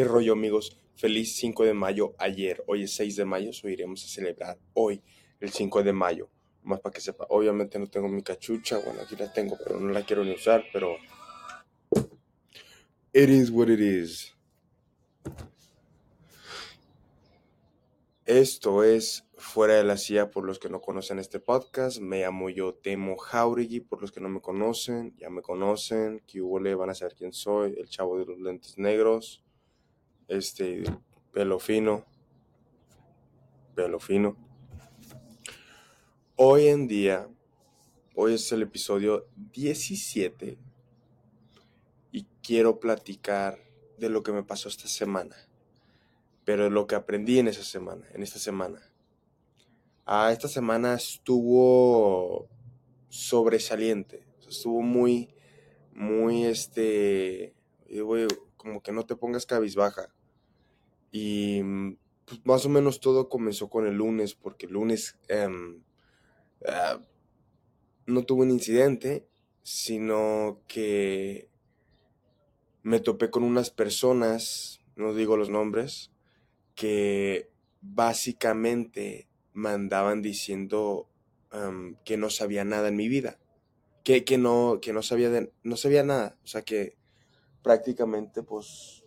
¿Qué rollo amigos? Feliz 5 de mayo ayer. Hoy es 6 de mayo, so iremos a celebrar hoy el 5 de mayo. Más para que sepa. Obviamente no tengo mi cachucha. Bueno, aquí la tengo, pero no la quiero ni usar. Pero... It is what it is. Esto es Fuera de la Silla por los que no conocen este podcast. Me llamo yo Temo Jauregui por los que no me conocen. Ya me conocen. Que van a saber quién soy. El chavo de los lentes negros. Este, pelo fino. Pelo fino. Hoy en día, hoy es el episodio 17 y quiero platicar de lo que me pasó esta semana, pero de lo que aprendí en esa semana, en esta semana. Ah, esta semana estuvo sobresaliente, estuvo muy, muy, este, como que no te pongas cabizbaja. Y pues, más o menos todo comenzó con el lunes, porque el lunes em, ah, no tuve un incidente, sino que me topé con unas personas, no digo los nombres, que básicamente me andaban diciendo em, que no sabía nada en mi vida, que, que, no, que no, sabía no sabía nada, o sea que prácticamente pues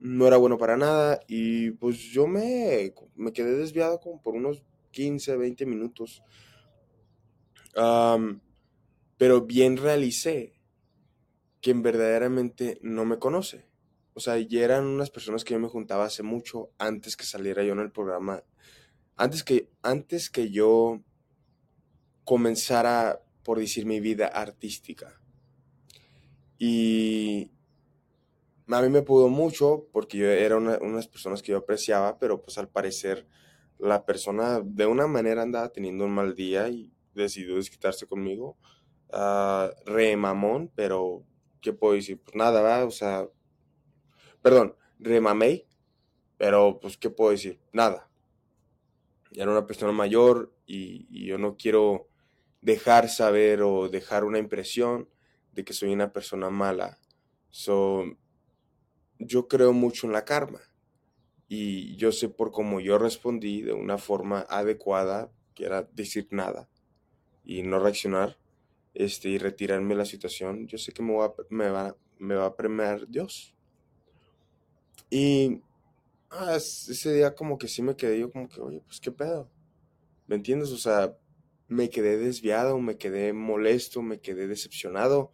no era bueno para nada y pues yo me, me quedé desviado como por unos 15, 20 minutos. pero bien realicé que verdaderamente no me conoce. O sea, ya eran unas personas que yo me juntaba hace mucho antes que saliera yo en el programa. Antes que, antes que yo comenzara, por decir, mi vida artística. Y, a mí me pudo mucho porque yo era una, personas que yo apreciaba, pero pues al parecer la persona de una manera andaba teniendo un mal día y decidió desquitarse conmigo. Uh, re mamón, pero ¿qué puedo decir? Pues nada, ¿verdad? O sea, perdón, re mamey, pero pues ¿qué puedo decir? Nada. Era una persona mayor y, y yo no quiero dejar saber o dejar una impresión de que soy una persona mala. So, yo creo mucho en la karma. Y yo sé por cómo yo respondí de una forma adecuada, que era decir nada y no reaccionar este, y retirarme de la situación, yo sé que me va, me va, me va a premiar Dios. Y ah, ese día como que sí me quedé yo como que, oye, pues qué pedo. ¿Me entiendes? O sea, me quedé desviado, me quedé molesto, me quedé decepcionado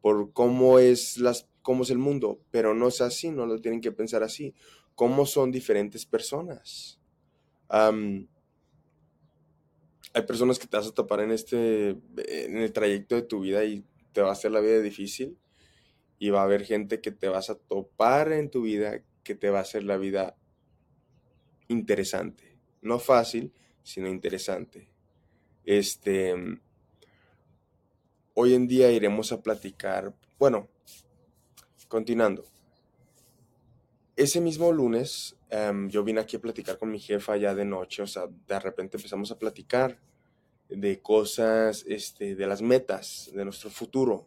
por cómo es las cómo es el mundo, pero no es así, no lo tienen que pensar así. ¿Cómo son diferentes personas? hay personas que te vas a topar en este, en el trayecto de tu vida y te va a hacer la vida difícil. Y va a haber gente que te vas a topar en tu vida que te va a hacer la vida interesante. No fácil, sino interesante. Este, hoy en día iremos a platicar, bueno, Continuando. Ese mismo lunes em, yo vine aquí a platicar con mi jefa ya de noche, o sea, de repente empezamos a platicar de cosas, este, de las metas, de nuestro futuro.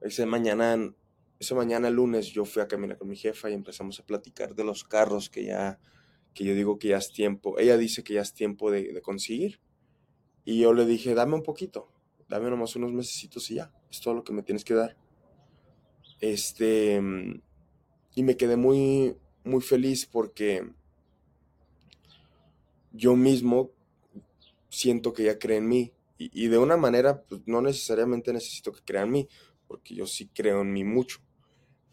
Ese mañana, ese mañana lunes yo fui a caminar con mi jefa y empezamos a platicar de los carros que ya, que yo digo que ya es tiempo. Ella dice que ya es tiempo de, de conseguir. Y yo le dije, dame un poquito, dame nomás unos mesecitos y ya, es todo lo que me tienes que dar. Este, y me quedé muy, muy feliz porque yo mismo siento que ya cree en mí. Y, de una manera, pues, no necesariamente necesito que crea en mí, porque yo sí creo en mí mucho.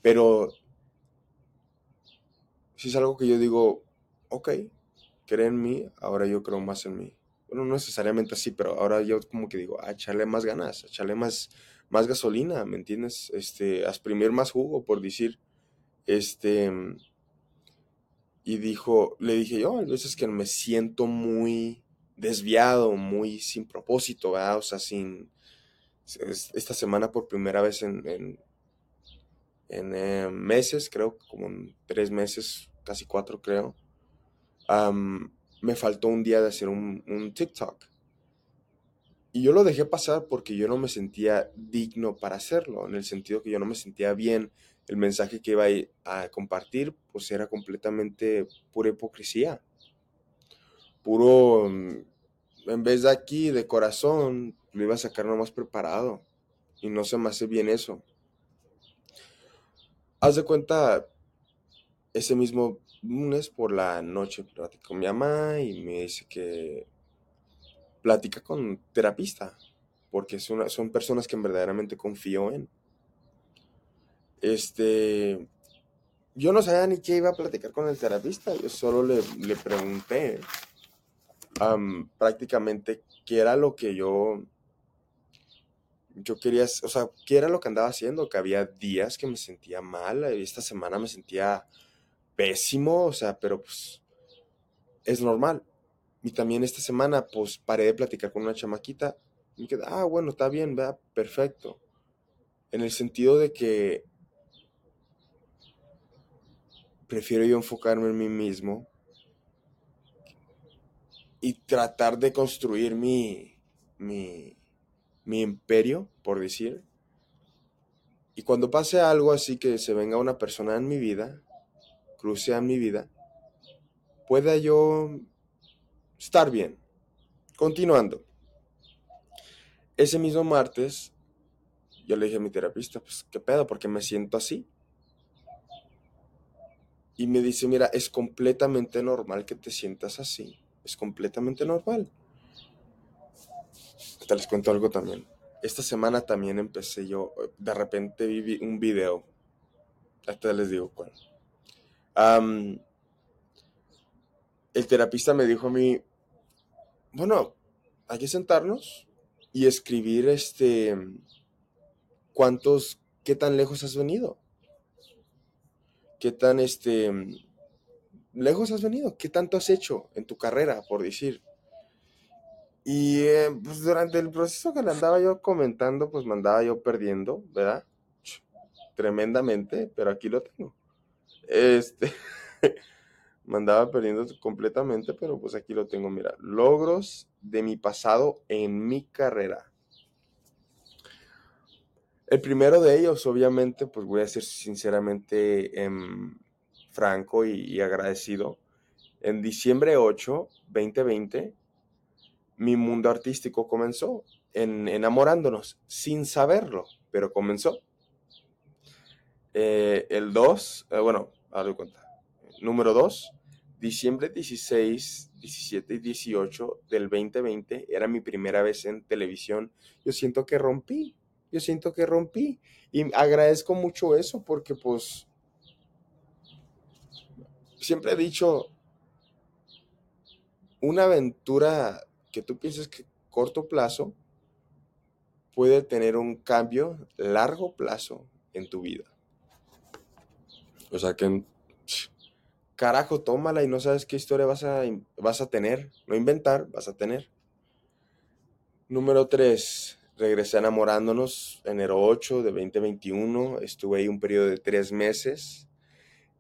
Pero si es algo que yo digo, ok, cree en mí, ahora yo creo más en mí. Bueno, no necesariamente así, pero ahora yo como que digo, ah, echarle más ganas, echarle más, más gasolina, ¿me entiendes? Este, a exprimir más jugo, por decir. Este, y dijo, le dije yo, a veces que me siento muy desviado, muy sin propósito, ¿verdad? O sea, sin, esta semana por primera vez en, en, eh, meses, creo, como en tres meses, casi cuatro creo, me faltó un día de hacer un TikTok. Y yo lo dejé pasar porque yo no me sentía digno para hacerlo, en el sentido que yo no me sentía bien el mensaje que iba a compartir, pues era completamente pura hipocresía. Puro, mm, en vez de aquí, de corazón, lo iba a sacar nomás preparado. Y no se me hace bien eso. Haz de cuenta, ese mismo lunes por la noche platicé con mi mamá y me dice que platica con terapista, porque son, son personas que verdaderamente confío en. Este, yo no sabía ni qué iba a platicar con el terapista, yo solo le, le pregunté prácticamente qué era lo que yo, yo quería, o sea, qué era lo que andaba haciendo, que había días que me sentía mal, esta semana me sentía pésimo, o sea, pero pues es normal. Y también esta semana, pues paré de platicar con una chamaquita. Y me quedé, ah, bueno, está bien, vea, perfecto. En el sentido de que prefiero yo enfocarme en mí mismo y tratar de construir mi, mi, mi imperio, por decir. Y cuando pase algo así que se venga una persona en mi vida, cruce a mi vida, pueda yo estar bien. Continuando. Ese mismo martes, yo le dije a mi terapista, pues, ¿qué pedo? Porque me siento así. Y me dice, mira, es completamente normal que te sientas así. Es completamente normal. Te les cuento algo también. Esta semana también empecé yo, de repente vi un video. Hasta les digo cuál. El terapista me dijo a mí, bueno, hay que sentarnos y escribir este, cuántos, qué tan lejos has venido qué tan este lejos has venido, qué tanto has hecho en tu carrera, por decir. Y eh, pues durante el proceso que le andaba yo comentando, pues me andaba yo perdiendo, ¿verdad? Tremendamente, pero aquí lo tengo. Este, me andaba perdiendo completamente, pero pues aquí lo tengo, mira, logros de mi pasado en mi carrera. El primero de ellos, obviamente, pues voy a ser sinceramente em, franco y, agradecido. En diciembre 8, 2020, mi mundo artístico comenzó en enamorándonos, sin saberlo, pero comenzó. Eh, el 2, eh, bueno, a ver cuenta. Número 2, diciembre 16, 17 y 18 del 2020 era mi primera vez en televisión. Yo siento que rompí, yo siento que rompí. Y agradezco mucho eso porque pues siempre he dicho, una aventura que tú pienses que corto plazo puede tener un cambio largo plazo en tu vida. O sea que, carajo, tómala y no sabes qué historia vas a, vas a tener. No inventar, vas a tener. Número 3 regresé enamorándonos enero 8 de 2021. Estuve ahí un periodo de tres meses.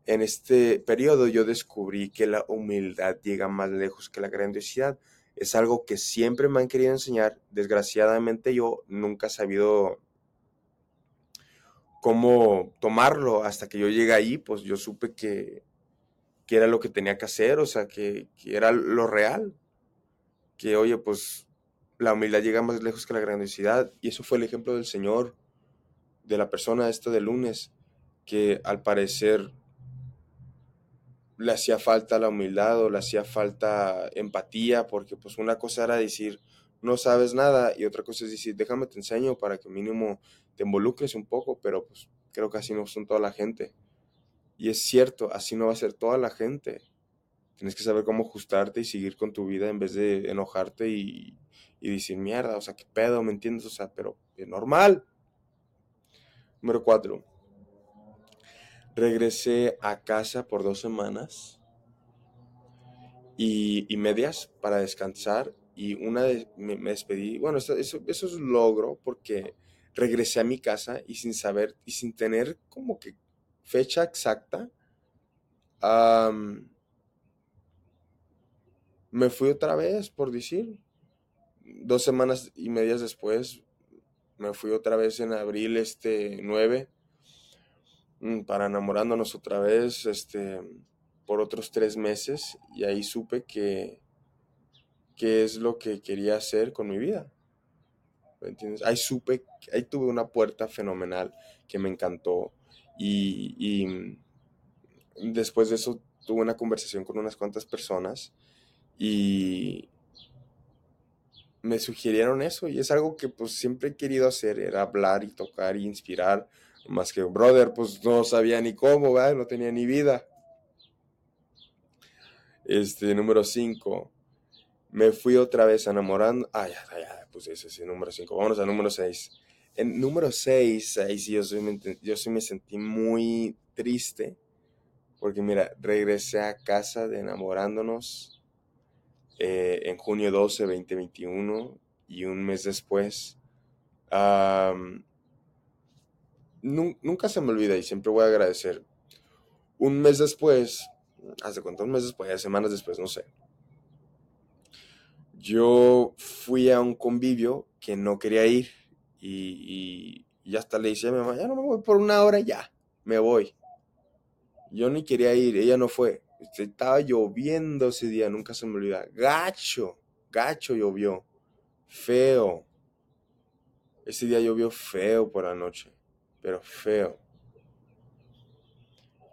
En este periodo yo descubrí que la humildad llega más lejos que la grandiosidad. Es algo que siempre me han querido enseñar. Desgraciadamente yo nunca he sabido cómo tomarlo. Hasta que yo llegué ahí, pues yo supe que, que era lo que tenía que hacer, o sea, que, que era lo real. Que, oye, pues la humildad llega más lejos que la grandiosidad. Y eso fue el ejemplo del Señor, de la persona esta de lunes, que al parecer le hacía falta la humildad o le hacía falta empatía, porque pues una cosa era decir, no sabes nada, y otra cosa es decir, déjame te enseño para que mínimo te involucres un poco, pero pues creo que así no son toda la gente. Y es cierto, así no va a ser toda la gente. Tienes que saber cómo ajustarte y seguir con tu vida en vez de enojarte y, y decir, mierda, o sea, qué pedo, ¿me entiendes? O sea, pero es normal. Número cuatro. Regresé a casa por dos semanas y, medias para descansar y una de, me, despedí. Bueno, eso, eso, es logro porque regresé a mi casa y sin saber y sin tener como que fecha exacta, me fui otra vez, por decir, dos semanas y medias después me fui otra vez en abril este 9 mm, para enamorándonos otra vez, este, por otros tres meses y ahí supe que qué es lo que quería hacer con mi vida. ¿Me entiendes? Ahí supe, ahí tuve una puerta fenomenal que me encantó y, después de eso tuve una conversación con unas cuantas personas y me sugirieron eso y es algo que pues siempre he querido hacer, era hablar y tocar y inspirar, más que brother pues no sabía ni cómo, ¿verdad? no tenía ni vida. Este, número 5. Me fui otra vez enamorando. Ah, ya, ya, pues ese es el número 5. Vámonos al número 6. En número 6, ahí sí yo, yo sí me sentí muy triste. Porque mira, regresé a casa de enamorándonos eh, en junio 12, 2021. Y un mes después. nunca se me olvida y siempre voy a agradecer. Un mes después hace cuántos meses, pues semanas después, no sé. Yo fui a un convivio que no quería ir y, y, hasta le dije a mi mamá, ya no me voy por una hora, ya, me voy. Yo ni quería ir, ella no fue. Estaba lloviendo ese día, nunca se me olvida. Gacho, gacho llovió. Feo. Ese día llovió feo por la noche, pero feo.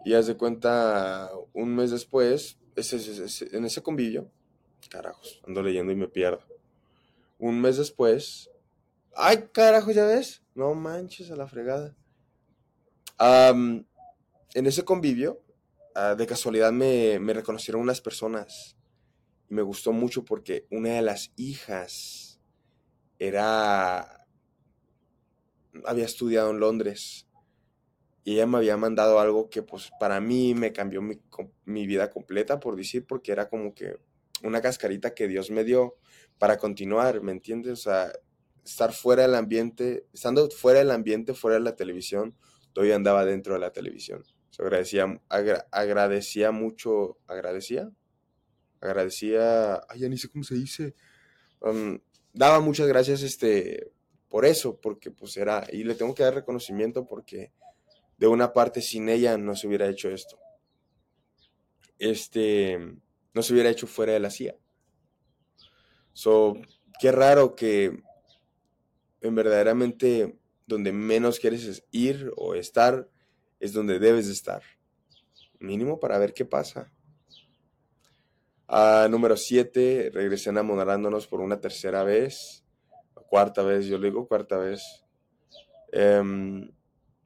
Y haz de cuenta, un mes después, en ese convivio, carajos, ando leyendo y me pierdo. Un mes después, ay, carajo, ya ves, no manches a la fregada. en ese convivio, ah, de casualidad me, me reconocieron unas personas y me gustó mucho porque una de las hijas era, había estudiado en Londres y ella me había mandado algo que pues para mí me cambió mi, mi, vida completa, por decir, porque era como que una cascarita que Dios me dio para continuar, ¿me entiendes? O sea, estar fuera del ambiente, estando fuera del ambiente, fuera de la televisión, todavía andaba dentro de la televisión. O agradecía, agradecía mucho, agradecía, agradecía, ay, ya ni sé cómo se dice, um, daba muchas gracias este, por eso, porque pues era, y le tengo que dar reconocimiento porque de una parte sin ella no se hubiera hecho esto. Este, no se hubiera hecho fuera de la CIA. So, qué raro que en verdaderamente donde menos quieres ir o estar es donde debes de estar. Mínimo para ver qué pasa. Ah, número 7, regresé enamorándonos por una tercera vez. Cuarta vez, yo le digo cuarta vez. Em,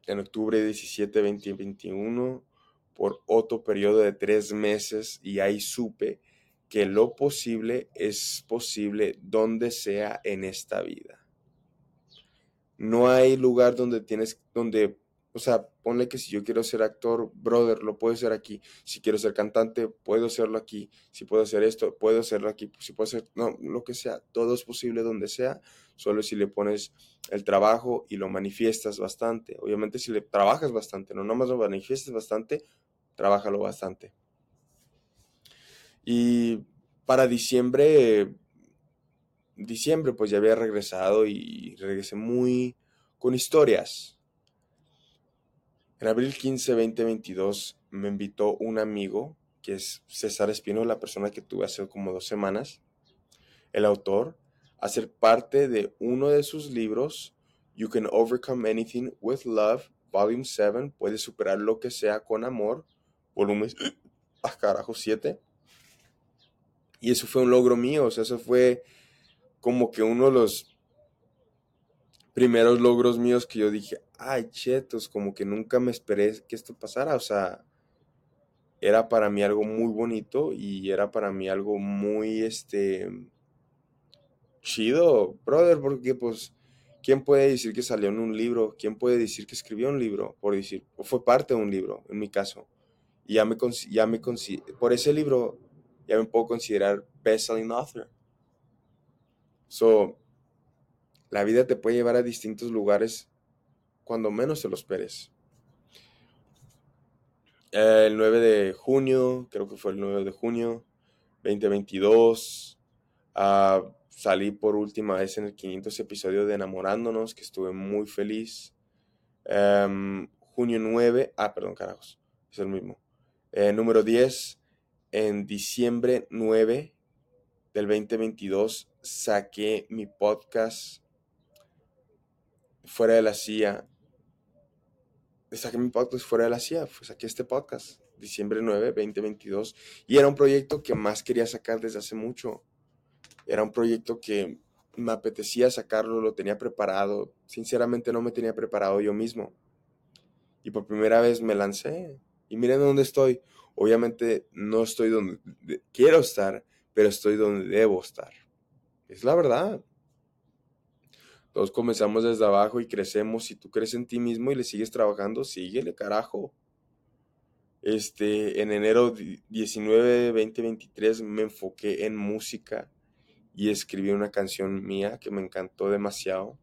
en octubre 17, 2021 por otro periodo de tres meses y ahí supe que lo posible es posible donde sea en esta vida. No hay lugar donde tienes, donde o sea, ponle que si yo quiero ser actor, brother, lo puedo hacer aquí. Si quiero ser cantante, puedo hacerlo aquí. Si puedo hacer esto, puedo hacerlo aquí. Si puedo hacer, no, lo que sea, todo es posible donde sea, solo si le pones el trabajo y lo manifiestas bastante. Obviamente si le trabajas bastante, no nomás lo manifiestas bastante, trabájalo bastante. Y para diciembre, diciembre pues ya había regresado y regresé muy con historias en abril 15, 2022 me invitó un amigo, que es César Espino, la persona que tuve hace como dos semanas, el autor, a ser parte de uno de sus libros, You Can Overcome Anything with Love, Volume 7, Puedes superar lo que sea con amor, volumen, ah, carajo, 7. Y eso fue un logro mío, o sea, eso fue como que uno de los primeros logros míos que yo dije, ay, chetos, como que nunca me esperé que esto pasara, o sea, era para mí algo muy bonito y era para mí algo muy, este, chido, brother, porque pues, ¿quién puede decir que salió en un libro? ¿Quién puede decir que escribió un libro? Por decir, o fue parte de un libro, en mi caso. Y ya me, ya me por ese libro, ya me puedo considerar best-selling author. So, la vida te puede llevar a distintos lugares cuando menos te lo esperes. El 9 de junio, creo que fue el 9 de junio 2022, ah, salí por última vez en el 500 episodio de Enamorándonos, que estuve muy feliz. Em, junio 9, ah, perdón, carajos, es el mismo. Eh, número 10, en diciembre 9 del 2022 saqué mi podcast fuera de la CIA. Saqué mi podcast fuera de la CIA, saqué este podcast, diciembre 9, 2022, y era un proyecto que más quería sacar desde hace mucho. Era un proyecto que me apetecía sacarlo, lo tenía preparado. Sinceramente no me tenía preparado yo mismo. Y por primera vez me lancé. Y miren dónde estoy. Obviamente no estoy donde quiero estar, pero estoy donde debo estar. Es la verdad. Todos comenzamos desde abajo y crecemos. Si tú crees en ti mismo y le sigues trabajando, síguele, carajo. Este, en enero 19, 2023 me enfoqué en música y escribí una canción mía que me encantó demasiado.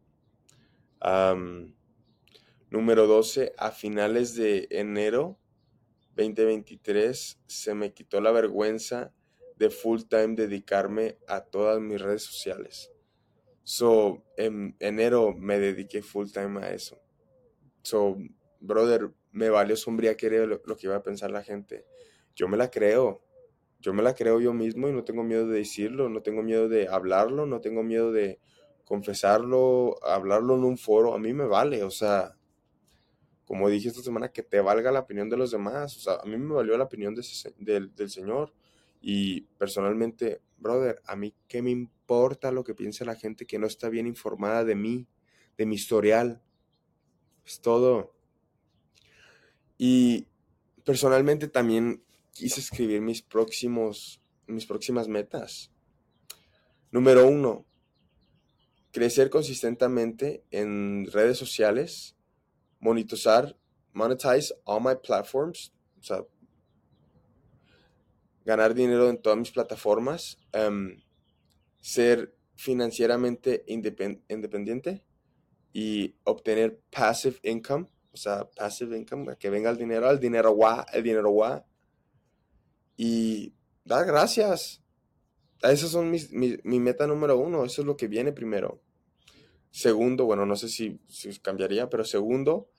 número 12, a finales de enero 2023 se me quitó la vergüenza de full time dedicarme a todas mis redes sociales. So, en enero me dediqué full time a eso. So, brother, me valió sombría que lo, lo que iba a pensar la gente. Yo me la creo yo me la creo yo mismo y no tengo miedo de decirlo, no tengo miedo de hablarlo, no tengo miedo de confesarlo, hablarlo en un foro, a mí me vale, o sea, como dije esta semana, que te valga la opinión de los demás, o sea, a mí me valió la opinión del, del Señor y personalmente, brother, a mí qué me importa lo que piense la gente que no está bien informada de mí, de mi historial, es todo. Y personalmente también quise escribir mis próximos, mis próximas metas. Número uno, crecer consistentemente en redes sociales, monetizar, monetize all my platforms, o sea, ganar dinero en todas mis plataformas, em, ser financieramente independiente y obtener passive income, o sea, passive income, que venga el dinero, el dinero guá, el dinero guá, y dar gracias. Esas son mis, mi, meta número uno, eso es lo que viene primero. Segundo, bueno, no sé si, si cambiaría, pero segundo,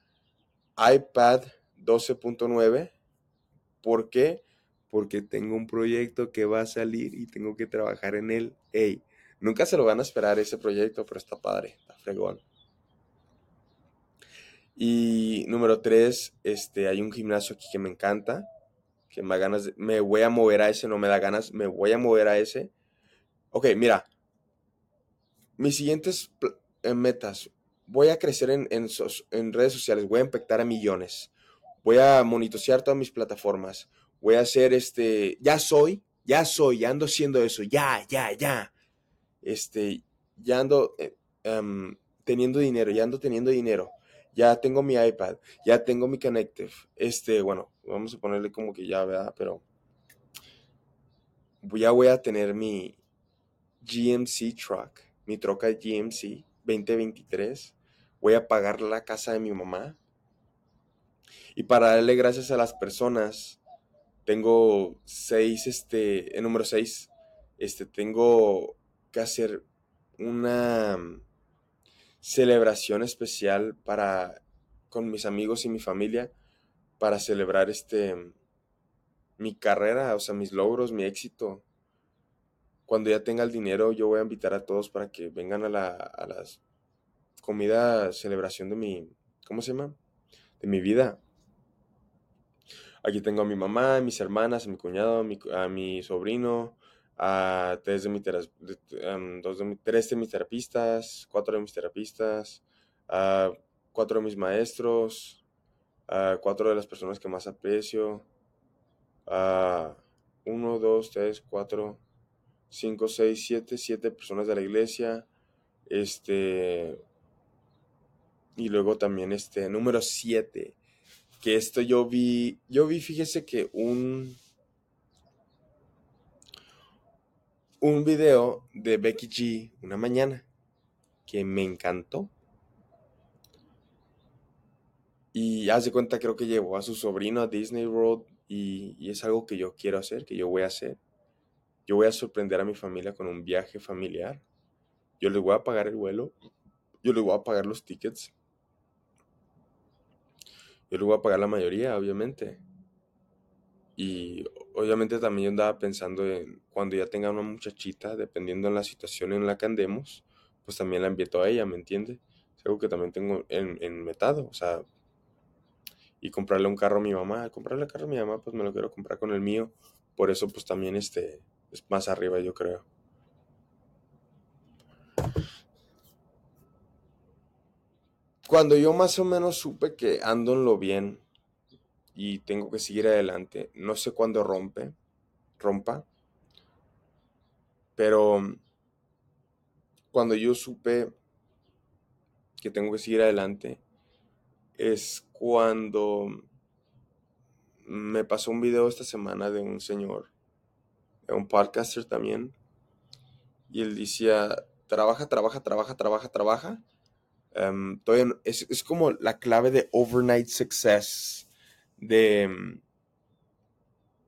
iPad 12.9. ¿Por qué? Porque tengo un proyecto que va a salir y tengo que trabajar en él. Hey, nunca se lo van a esperar ese proyecto, pero está padre, está fregón. Y número tres, este, hay un gimnasio aquí que me encanta que me ganas, me voy a mover a ese, no me da ganas, me voy a mover a ese. Ok, mira, mis siguientes eh, metas, voy a crecer en, en, redes sociales, voy a impactar a millones, voy a monitorear todas mis plataformas, voy a hacer este, ya soy, ya soy, ya ando haciendo eso, ya, ya, ya. Este, ya ando eh, em, teniendo dinero, ya ando teniendo dinero ya tengo mi iPad, ya tengo mi Connective. Este, bueno, vamos a ponerle como que ya, ¿verdad? Pero ya voy a tener mi GMC truck, mi troca GMC 2023. Voy a pagar la casa de mi mamá. Y para darle gracias a las personas, tengo seis, este, el número seis, este, tengo que hacer una celebración especial para con mis amigos y mi familia para celebrar este mi carrera, o sea, mis logros, mi éxito. Cuando ya tenga el dinero, yo voy a invitar a todos para que vengan a la a las comida celebración de mi ¿cómo se llama? de mi vida. Aquí tengo a mi mamá, a mis hermanas, a mi cuñado, a mi sobrino, a tres de, em, dos de, tres de mis terapistas, cuatro de mis terapistas, a cuatro de mis maestros, a cuatro de las personas que más aprecio, a uno, dos, tres, cuatro, cinco, seis, siete, siete personas de la iglesia, este, y luego también este, número siete, que esto yo vi, yo vi, fíjese que un, un video de Becky G una mañana que me encantó. Y hace cuenta, creo que llevó a su sobrino a Disney World y, y, es algo que yo quiero hacer, que yo voy a hacer. Yo voy a sorprender a mi familia con un viaje familiar. Yo les voy a pagar el vuelo. Yo les voy a pagar los tickets. Yo le voy a pagar la mayoría, obviamente. Y obviamente también yo andaba pensando en cuando ya tenga una muchachita, dependiendo de la situación en la que andemos, pues también la invito a ella, ¿me entiende? Es algo que también tengo en, en metado, o sea, y comprarle un carro a mi mamá, comprarle el carro a mi mamá, pues me lo quiero comprar con el mío, por eso pues también este es más arriba, yo creo. Cuando yo más o menos supe que ando en lo bien, y tengo que seguir adelante. No sé cuándo rompe, rompa, pero cuando yo supe que tengo que seguir adelante es cuando me pasó un video esta semana de un señor, de un podcaster también, y él decía, trabaja, trabaja, trabaja, trabaja, trabaja. Em, es, es como la clave de overnight success de, mm,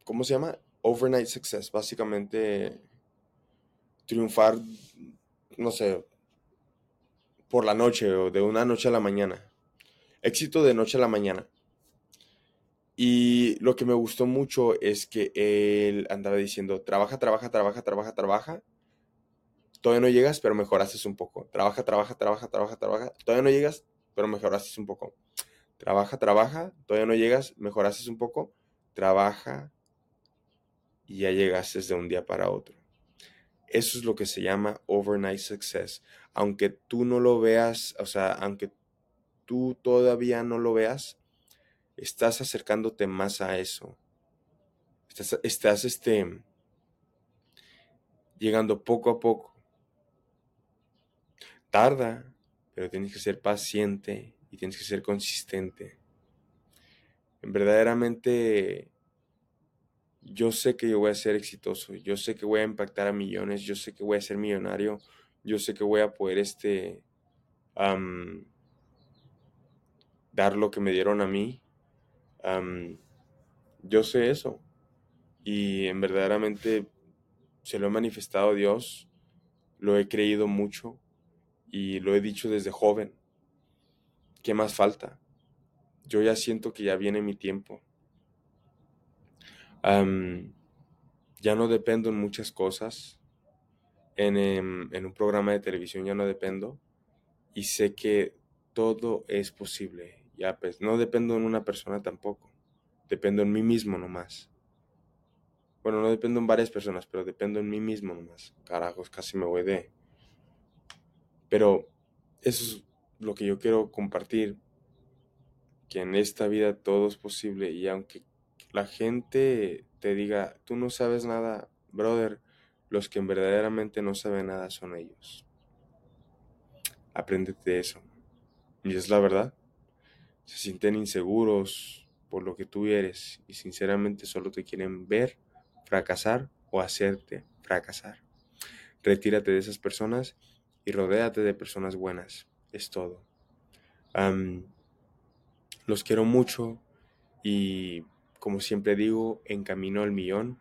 ¿cómo se llama? Overnight success, básicamente triunfar, no sé, por la noche o de una noche a la mañana. Éxito de noche a la mañana. Y lo que me gustó mucho es que él andaba diciendo, trabaja, trabaja, trabaja, trabaja, trabaja. Todavía no llegas, pero mejoraste un poco. Trabaja, trabaja, trabaja, trabaja, trabaja. Todavía no llegas, pero mejoraste un poco. Trabaja, trabaja, todavía no llegas, mejoraste un poco, trabaja y ya llegaste de un día para otro. Eso es lo que se llama overnight success. Aunque tú no lo veas, o sea, aunque tú todavía no lo veas, estás acercándote más a eso. Estás, estás este, llegando poco a poco. Tarda, pero tienes que ser paciente y tienes que ser consistente. Verdaderamente, yo sé que yo voy a ser exitoso, yo sé que voy a impactar a millones, yo sé que voy a ser millonario, yo sé que voy a poder este, dar lo que me dieron a mí. yo sé eso. Y en verdaderamente se lo he manifestado Dios, lo he creído mucho y lo he dicho desde joven. ¿Qué más falta? Yo ya siento que ya viene mi tiempo. ya no dependo en muchas cosas. En, em, en, un programa de televisión ya no dependo. Y sé que todo es posible. Ya pues, no dependo en una persona tampoco. Dependo en mí mismo nomás. Bueno, no dependo en varias personas, pero dependo en mí mismo nomás. Carajos, casi me voy de. Pero eso es lo que yo quiero compartir, que en esta vida todo es posible y aunque la gente te diga, tú no sabes nada, brother, los que verdaderamente no saben nada son ellos. Apréndete de eso. Y es la verdad. Se sienten inseguros por lo que tú eres y sinceramente solo te quieren ver fracasar o hacerte fracasar. Retírate de esas personas y rodéate de personas buenas es todo. los quiero mucho y como siempre digo, en camino al millón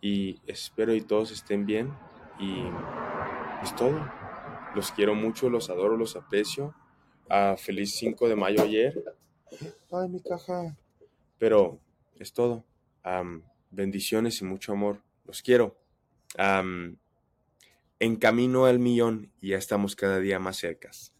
y espero y todos estén bien y es todo. Los quiero mucho, los adoro, los aprecio. Ah, feliz 5 de mayo ayer. Ay, mi caja. Pero es todo. bendiciones y mucho amor. Los quiero. En camino al millón y ya estamos cada día más cercas.